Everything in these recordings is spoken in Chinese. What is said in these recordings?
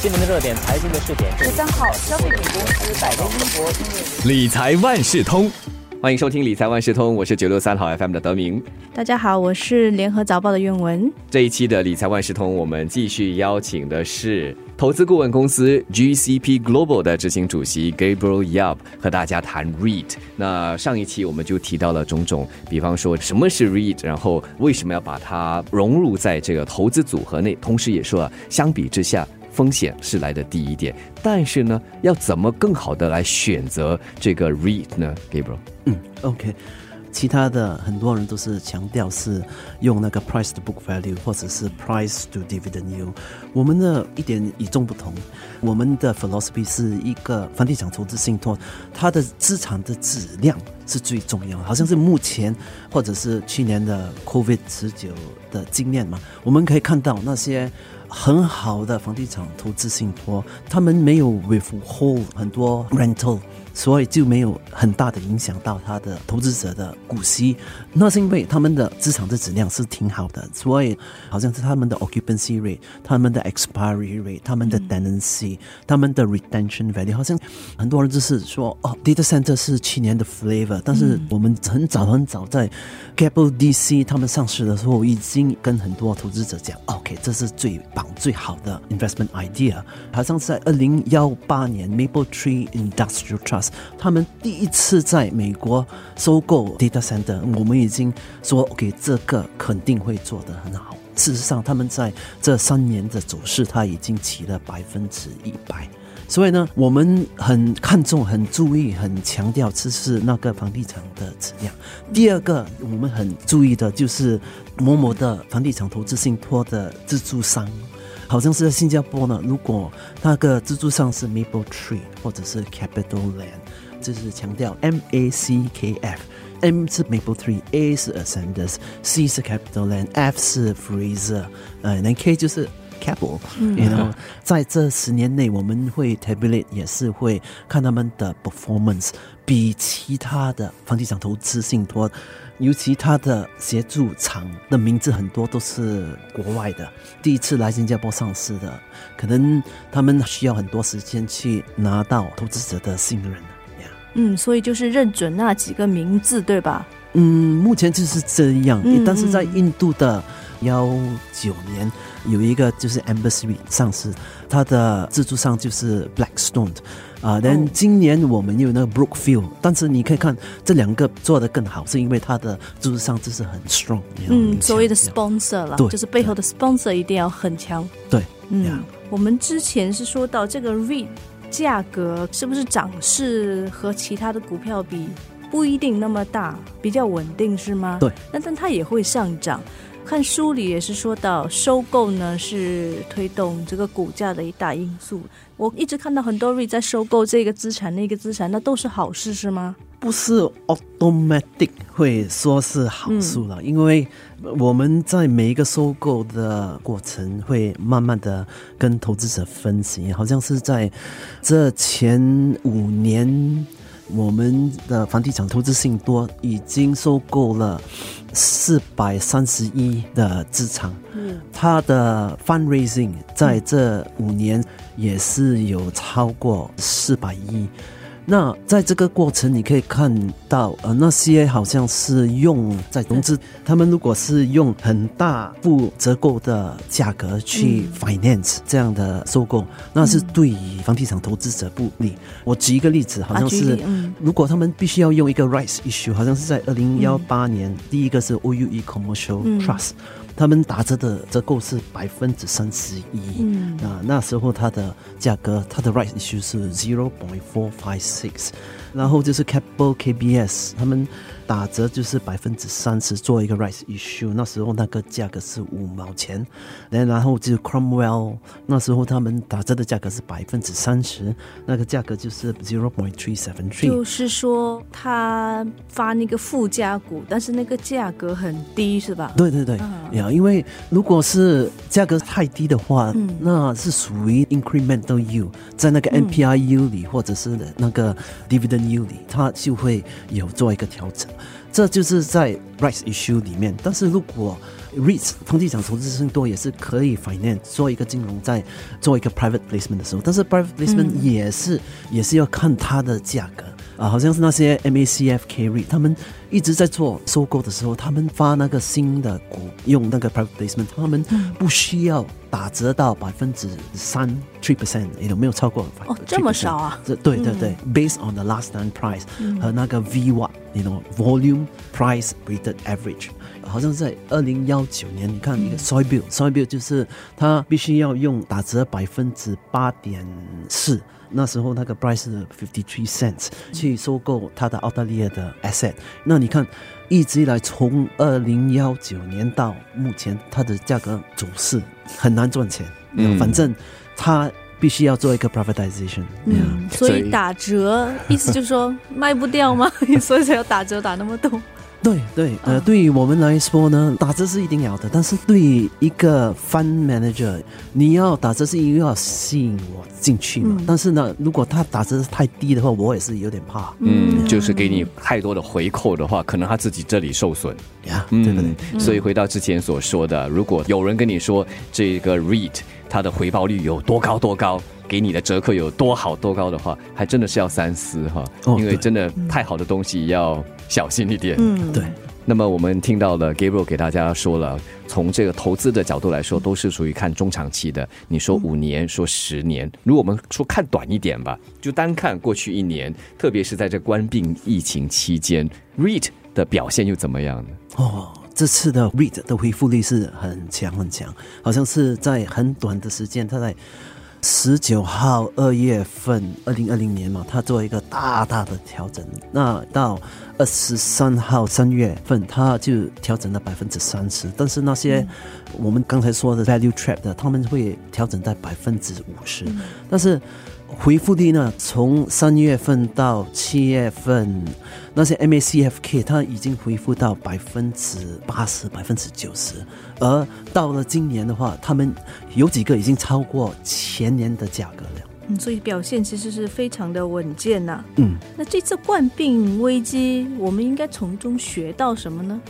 新闻的热点，财经的试点。十三号，消费品公司百威英博理财万事通，欢迎收听理财万事通，我是九六三号 FM 的德明。大家好，我是联合早报的苑文。这一期的理财万事通，我们继续邀请的是投资顾问公司 GCP Global 的执行主席 Gabriel Yap 和大家谈 REIT。那上一期我们就提到了种种，比方说什么是 REIT，然后为什么要把它融入在这个投资组合内，同时也说啊，相比之下。风险是来的低一点，但是呢，要怎么更好的来选择这个 REIT 呢，Gabriel？嗯，OK。其他的很多人都是强调是用那个 price to book value 或者是 price to dividend yield。我们的一点与众不同，我们的 philosophy 是一个房地产投资信托，它的资产的质量是最重要。好像是目前或者是去年的 COVID 十九的经验嘛，我们可以看到那些。很好的房地产投资信托，他们没有 withhold 很多 rental，所以就没有很大的影响到他的投资者的股息。那是因为他们的资产的质量是挺好的，所以好像是他们的 occupancy rate、他们的 expiry rate、他们的 tenancy、他们的 retention value，好像很多人就是说哦，data center 是去年的 flavor，但是我们很早很早在 capital DC 他们上市的时候，已经跟很多投资者讲，OK，这是最棒。最好的 investment idea，好像是在二零幺八年，Maple Tree Industrial Trust 他们第一次在美国收购 data center，我们已经说 OK，这个肯定会做得很好。事实上，他们在这三年的走势，它已经起了百分之一百。所以呢，我们很看重、很注意、很强调，这是那个房地产的质量。第二个，我们很注意的就是某某的房地产投资信托的自助商。好像是在新加坡呢。如果那个资助上是 Maple Tree 或者是 Capital Land，就是强调 M A C K F，M 是 Maple Tree，A 是 Ascenders，C 是 Capital Land，F 是 Fraser，呃，那 K 就是 Capital。然后在这十年内，我们会 tabulate，也是会看他们的 performance，比其他的房地产投资信托。尤其他的协助厂的名字很多都是国外的，第一次来新加坡上市的，可能他们需要很多时间去拿到投资者的信任嗯，所以就是认准那几个名字，对吧？嗯，目前就是这样。但是在印度的幺九年有一个就是 Embassy 上市，它的自助商就是 Blackstone。啊，但今年我们有那个 Brookfield，但是你可以看这两个做的更好，是因为它的资助商就是很 strong，嗯，所谓的 sponsor 了，就是背后的 sponsor 一定要很强。对，嗯，我们之前是说到这个 REIT 价格是不是涨势和其他的股票比不一定那么大，比较稳定是吗？对，那但它也会上涨。看书里也是说到，收购呢是推动这个股价的一大因素。我一直看到很多 REIT 在收购这个资产、那个资产，那都是好事是吗？不是 automatic 会说是好事了，因为我们在每一个收购的过程会慢慢的跟投资者分析，好像是在这前五年。我们的房地产投资性多已经收购了四百三十亿的资产，嗯，它的 fundraising 在这五年也是有超过四百亿。那在这个过程，你可以看到，呃，那些好像是用在融资，他们如果是用很大不折扣的价格去 finance 这样的收购，那是对于房地产投资者不利。我举一个例子，好像是，如果他们必须要用一个 rights issue，好像是在二零幺八年，第一个是 O U E Commercial Trust。他们打折的折扣是百分之三十一，嗯，啊，那时候它的价格，它的 right issue 是 zero point four five six，然后就是 capital KBS 他们。打折就是百分之三十，做一个 rice issue，那时候那个价格是五毛钱，然后就 Cromwell，那时候他们打折的价格是百分之三十，那个价格就是 zero point three seven three。就是说他发那个附加股，但是那个价格很低，是吧？对对对，呀，因为如果是价格太低的话，那是属于 incremental yield，在那个 NPI yield 里或者是那个 dividend dividend yield 里，它就会有做一个调整。这就是在 rights issue 里面。但是如果 REITs 房地产投资信托也是可以 finance 做一个金融，在做一个 private placement 的时候，但是 private placement 也是、也是要看它的价格啊，好像是那些 MACFK REIT 他们一直在做收购的时候，他们发那个新的股用那个 private placement，他们不需要打折到百分之三 three percent，有没有超过？哦，这么少啊？这对对对、b a s e d on the last time price、和那个 VWAP，you know volume price weighted average。好像在二零幺九年，你看一个 soy bill，soy bill 就是它必须要用打折百分之八点四，那时候那个 price 是 fifty three cents 去收购它的澳大利亚的 asset。那你看，一直以来从二零幺九年到目前，它的价格走势很难赚钱。嗯反正他必须要做一个 privatization。嗯，所所以以打折意思就是说卖不掉吗？所以才要打折打那么多。对对，呃，啊对于我们来说呢，打折是一定要的，但是对于一个 fund manager，你要打折是因为要吸引我进去嘛。嗯。但是呢，如果他打折太低的话，我也是有点怕。嗯，就是给你太多的回扣的话，可能他自己这里受损。呀，对不对？嗯，所以回到之前所说的，如果有人跟你说这个 REIT 它的回报率有多高多高，给你的折扣有多好多高的话，还真的是要三思哈，因为真的太好的东西要小心一点。嗯，对。那么我们听到了 Gabriel 给大家说了，从这个投资的角度来说，都是属于看中长期的。你说五年，说十年，如果我们说看短一点吧，就单看过去一年，特别是在这关病疫情期间，REIT 的表现又怎么样呢？哦，这次的 REIT 的恢复力是很强很强，好像是在很短的时间，它在十九号二月份，二零二零年嘛，它做一个大大的调整。那到二十三号三月份，它就调整了百分之三十。但是那些我们刚才说的 value trap 的，他们会调整在百分之五十。但是回复率呢，从三月份到七月份，那些 MACFK 它已经回复到百分之八十、百分之九十，而到了今年的话，他们有几个已经超过前年的价格了。嗯，所以表现其实是非常的稳健呐、嗯，那这次冠病危机，我们应该从中学到什么呢？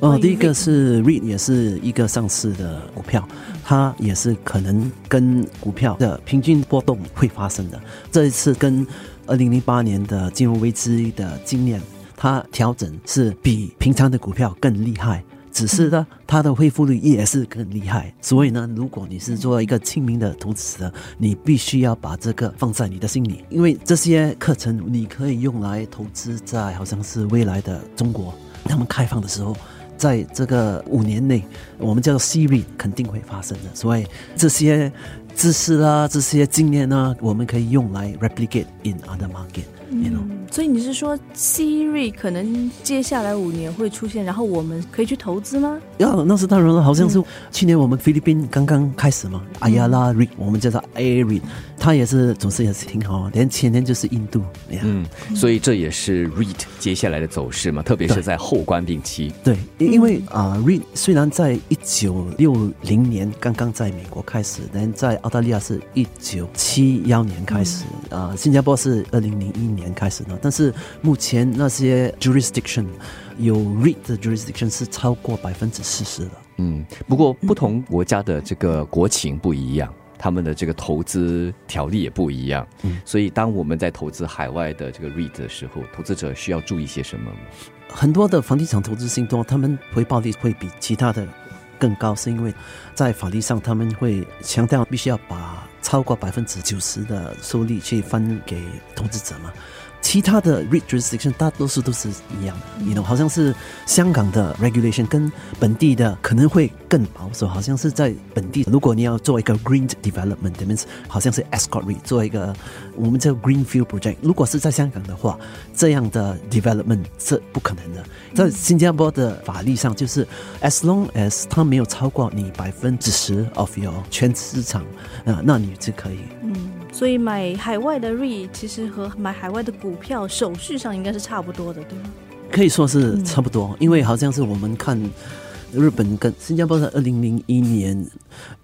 哦，第一个是 REIT 也是一个上市的股票，它也是可能跟股票的平均波动会发生的。这一次跟二零零八年的金融危机的经验，它调整是比平常的股票更厉害。只是呢，它的恢复率也是更厉害，所以呢，如果你是做一个亲民的投资者，你必须要把这个放在你的心里，因为这些课程你可以用来投资在好像是未来的中国，他们开放的时候，在这个五年内，我们叫 Siri 肯定会发生的，所以这些知识啦、这些经验呢，我们可以用来 replicate in other market。You know，嗯，所以你是说 Siri 可能接下来五年会出现，然后我们可以去投资吗？呀，那是当然了，好像是去年我们菲律宾刚刚开始嘛，哎呀拉 REIT，我们叫做 A REIT，它也是走势也是挺好，连前年就是印度。嗯，所以这也是 REIT 接下来的走势嘛，特别是在后关病期。对，因因为啊、r e i t 虽然在一九六零年刚刚在美国开始，但在澳大利亚是一九七幺年开始，啊、新加坡是二零零一年开始呢，但是目前那些 jurisdiction 有 REIT 的 jurisdiction 是超过百分之四十的。嗯，不过不同国家的这个国情不一样，他们的这个投资条例也不一样，嗯所以当我们在投资海外的这个 REIT 的时候，投资者需要注意些什么？很多的房地产投资信托，他们回报率会比其他的更高，是因为在法律上他们会强调必须要把超过百分之九十的收益去分给投资者嘛。其他的 REIT jurisdiction 大多数都是一样的，你 know，好像是香港的 regulation 跟本地的可能会更保守，好像是在本地，如果你要做一个 green development，that means 好像是 escort REIT 做一个我们叫 greenfield project。如果是在香港的话，这样的 development 是不可能的。在新加坡的法律上，就是 as long as 它没有超过你百分之十 of your 全市场，啊、那你就可以。嗯，所以买海外的 REIT 其实和买海外的股票手续上应该是差不多的，对吗？可以说是差不多，因为好像是我们看日本跟新加坡在二零零一年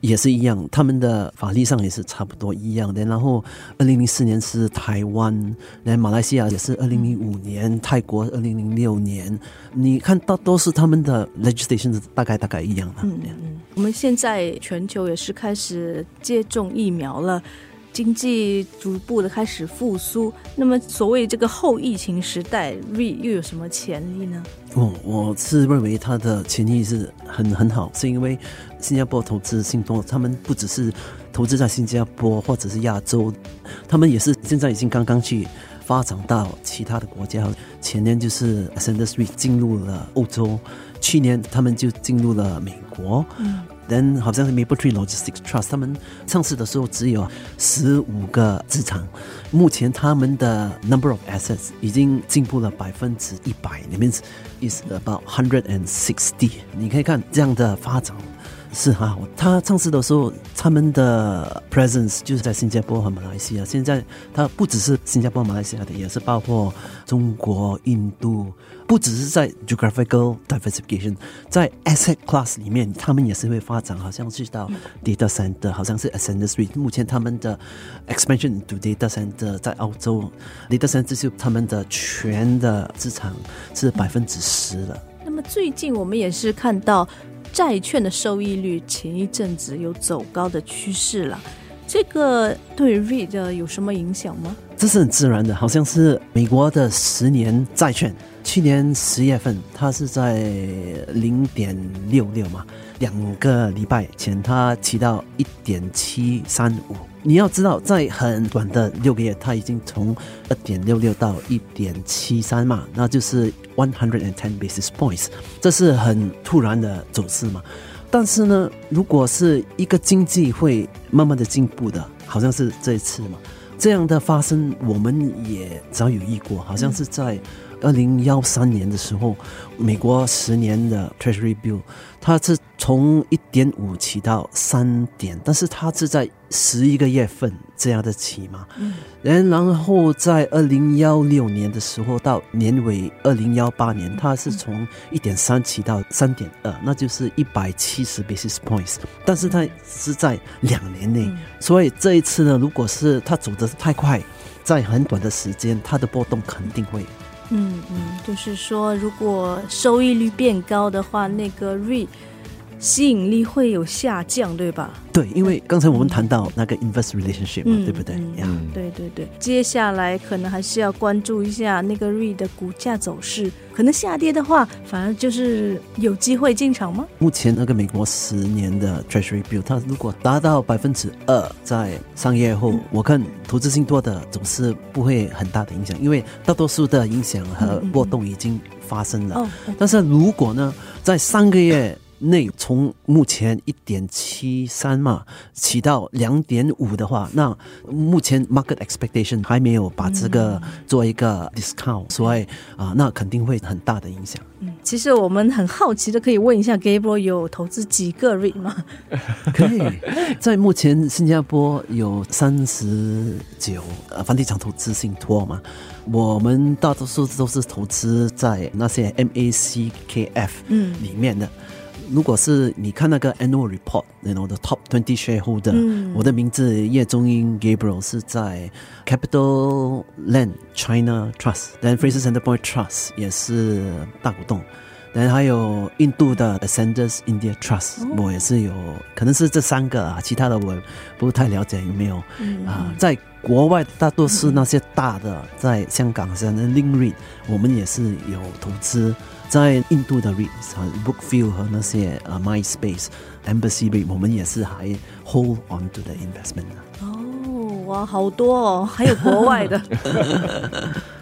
也是一样，他们的法律上也是差不多一样的。然后二零零四年是台湾，来马来西亚也是二零零五年，泰国二零零六年，你看到都是他们的 legislation 大概大概一样的。嗯嗯，我们现在全球也是开始接种疫苗了。经济逐步的开始复苏，那么所谓这个后疫情时代，Re 又有什么潜力呢？哦，我是认为它的潜力是很很好，是因为新加坡投资信托，他们不只是投资在新加坡或者是亚洲，他们也是现在已经刚刚去发展到其他的国家。前年就是 Re 进入了欧洲，去年他们就进入了美国。嗯。Then 好像是 Mapletree Logistics Trust，他们上市的时候只有十五个资产，目前他们的 number of assets 已经进步了百分之一百，里面 is about hundred and sixty。你可以看这样的发展。是哈，他上市的时候，他们的 presence 就是在新加坡和马来西亚。现在他不只是新加坡、马来西亚的，也是包括中国、印度。不只是在 geographical diversification，在 asset class 里面，他们也是会发展。好像是到 data center，好像是 Ascend Street。目前他们的 expansion to data center 在澳洲，data center 是他们的全的资产是百分之十了。那么最近我们也是看到。债券的收益率前一阵子有走高的趋势了，这个对 REIT 有什么影响吗？这是很自然的，好像是美国的十年债券，去年十月份它是在零点六六嘛，两个礼拜前它提到一点七三五。你要知道，在很短的六个月，它已经从二点六六到一点七三嘛，那就是 one hundred and ten basis points，这是很突然的走势嘛。但是呢，如果是一个经济会慢慢的进步的，好像是这一次嘛，这样的发生我们也早有遇过，好像是在。二零幺三年的时候，美国十年的 Treasury Bill，它是从一点五起到三点，但是它是在十一个月份这样的起嘛。嗯。然后在二零幺六年的时候到年尾二零幺八年，它是从一点三起到三点二，那就是一百七十 basis points。但是它是在两年内，所以这一次呢，如果是它走的太快，在很短的时间，它的波动肯定会。嗯嗯，就是说，如果收益率变高的话，那个瑞吸引力会有下降，对吧？对，因为刚才我们谈到那个 invest relationship，对不对？嗯，对对对。接下来可能还是要关注一下那个 RE 的股价走势，可能下跌的话，反而就是有机会进场吗？目前那个美国十年的 Treasury Bill，它如果达到百分之二，在上业后，我看投资性多的总是不会很大的影响，因为大多数的影响和波动已经发生了。但是如果呢，在上个月。内从目前一点七三嘛起到两点五的话，那目前 market expectation 还没有把这个做一个 discount，所以啊，那肯定会很大的影响。嗯，其实我们很好奇的，可以问一下 Gabriel 有投资几个 REIT 吗？可以，在目前新加坡有三十九呃房地产投资信托嘛，我们大多数都是投资在那些 MACKF 嗯里面的。如果是你看那个 annual report，然后 the top twenty shareholder，我的名字叶中英 Gabriel 是在 Capital Land China Trust，then Fraser Centrepoint Trust 也是大股东，然后还有印度的 Ascenders India Trust，我也是有，可能是这三个啊，其他的我不太了解有没有啊，在国外大多是那些大的，在香港像 Link，我们也是有投资。在印度的 REITs 和 Bookview 和那些呃 MySpace Embassy REIT，我们也是还 hold on to the investment 哦，哇，好多哦，还有国外的。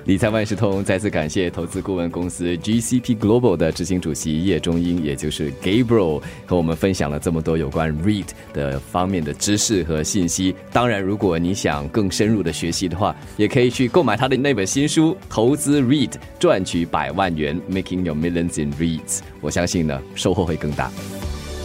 理财万事通再次感谢投资顾问公司 GCP Global 的执行主席叶中英，也就是 Gabriel，和我们分享了这么多有关 REIT 的方面的知识和信息。当然，如果你想更深入的学习的话，也可以去购买他的那本新书《投资 REIT 赚取百万元 Making Your Millions in REITs》，我相信呢，收获会更大。